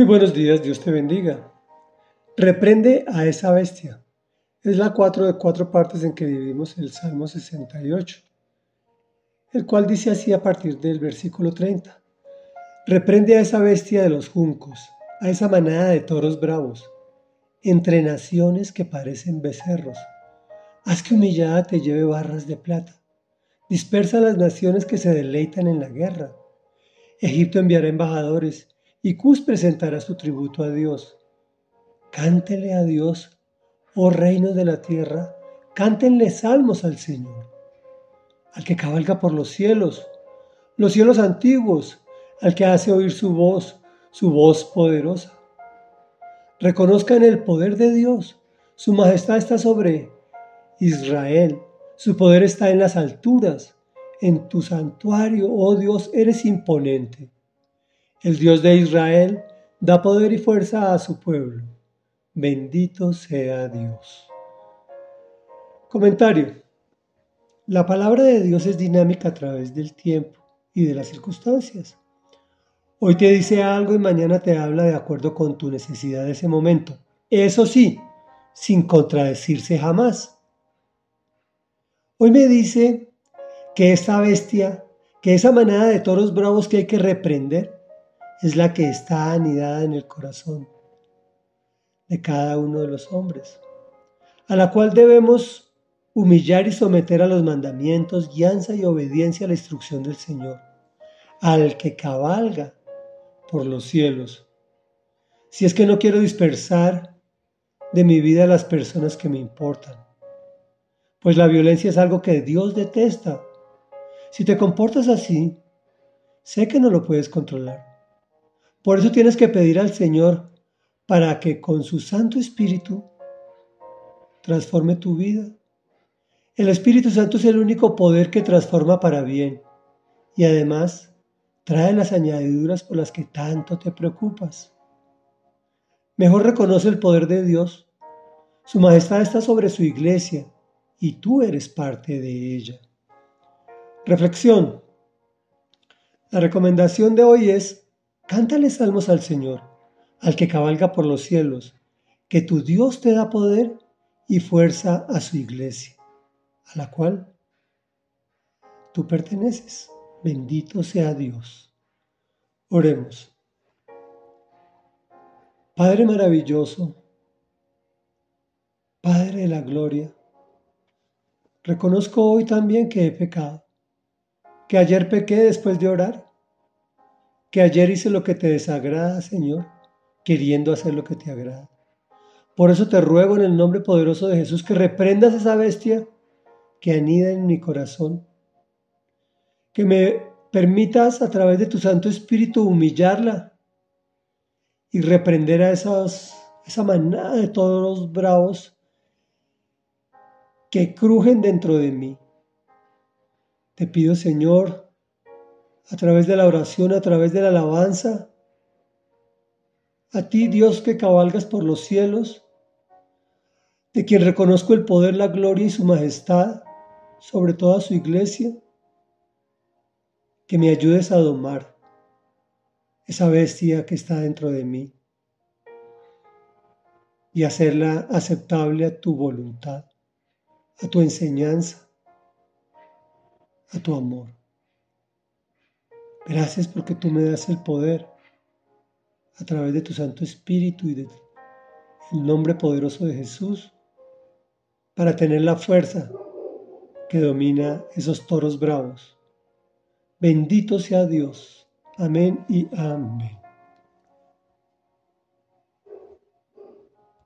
Muy buenos días, Dios te bendiga. Reprende a esa bestia. Es la cuatro de cuatro partes en que vivimos el Salmo 68, el cual dice así a partir del versículo 30. Reprende a esa bestia de los juncos, a esa manada de toros bravos, entre naciones que parecen becerros. Haz que humillada te lleve barras de plata. Dispersa a las naciones que se deleitan en la guerra. Egipto enviará embajadores y Cus presentará su tributo a Dios. Cántele a Dios, oh reino de la tierra, cántenle salmos al Señor, al que cabalga por los cielos, los cielos antiguos, al que hace oír su voz, su voz poderosa. Reconozcan el poder de Dios, su majestad está sobre Israel, su poder está en las alturas, en tu santuario, oh Dios, eres imponente. El Dios de Israel da poder y fuerza a su pueblo. Bendito sea Dios. Comentario. La palabra de Dios es dinámica a través del tiempo y de las circunstancias. Hoy te dice algo y mañana te habla de acuerdo con tu necesidad de ese momento. Eso sí, sin contradecirse jamás. Hoy me dice que esa bestia, que esa manada de toros bravos que hay que reprender, es la que está anidada en el corazón de cada uno de los hombres, a la cual debemos humillar y someter a los mandamientos, guianza y obediencia a la instrucción del Señor, al que cabalga por los cielos. Si es que no quiero dispersar de mi vida a las personas que me importan, pues la violencia es algo que Dios detesta. Si te comportas así, sé que no lo puedes controlar por eso tienes que pedir al Señor para que con su Santo Espíritu transforme tu vida. El Espíritu Santo es el único poder que transforma para bien y además trae las añadiduras por las que tanto te preocupas. Mejor reconoce el poder de Dios. Su majestad está sobre su iglesia y tú eres parte de ella. Reflexión. La recomendación de hoy es Cántale salmos al Señor, al que cabalga por los cielos, que tu Dios te da poder y fuerza a su iglesia, a la cual tú perteneces. Bendito sea Dios. Oremos. Padre maravilloso, Padre de la gloria, reconozco hoy también que he pecado, que ayer pequé después de orar que ayer hice lo que te desagrada, Señor, queriendo hacer lo que te agrada. Por eso te ruego en el nombre poderoso de Jesús que reprendas esa bestia que anida en mi corazón, que me permitas a través de tu Santo Espíritu humillarla y reprender a esas, esa manada de todos los bravos que crujen dentro de mí. Te pido, Señor, a través de la oración, a través de la alabanza. A ti, Dios, que cabalgas por los cielos, de quien reconozco el poder, la gloria y su majestad sobre toda su iglesia, que me ayudes a domar esa bestia que está dentro de mí y hacerla aceptable a tu voluntad, a tu enseñanza, a tu amor. Gracias porque tú me das el poder a través de tu Santo Espíritu y del nombre poderoso de Jesús para tener la fuerza que domina esos toros bravos. Bendito sea Dios. Amén y amén.